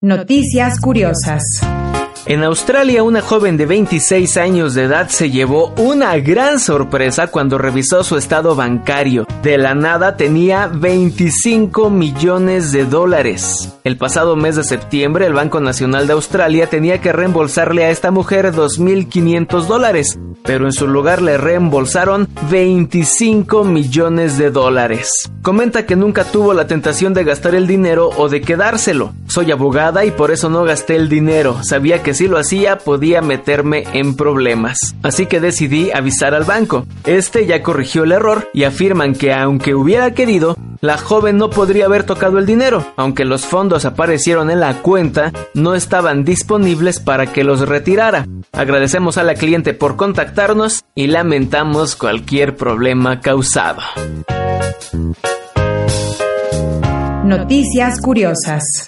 Noticias curiosas. En Australia, una joven de 26 años de edad se llevó una gran sorpresa cuando revisó su estado bancario. De la nada tenía 25 millones de dólares. El pasado mes de septiembre, el Banco Nacional de Australia tenía que reembolsarle a esta mujer 2.500 dólares, pero en su lugar le reembolsaron 25 millones de dólares. Comenta que nunca tuvo la tentación de gastar el dinero o de quedárselo. Soy abogada y por eso no gasté el dinero. Sabía que si lo hacía podía meterme en problemas. Así que decidí avisar al banco. Este ya corrigió el error y afirman que aunque hubiera querido, la joven no podría haber tocado el dinero, aunque los fondos aparecieron en la cuenta, no estaban disponibles para que los retirara. Agradecemos a la cliente por contactarnos y lamentamos cualquier problema causado. Noticias curiosas.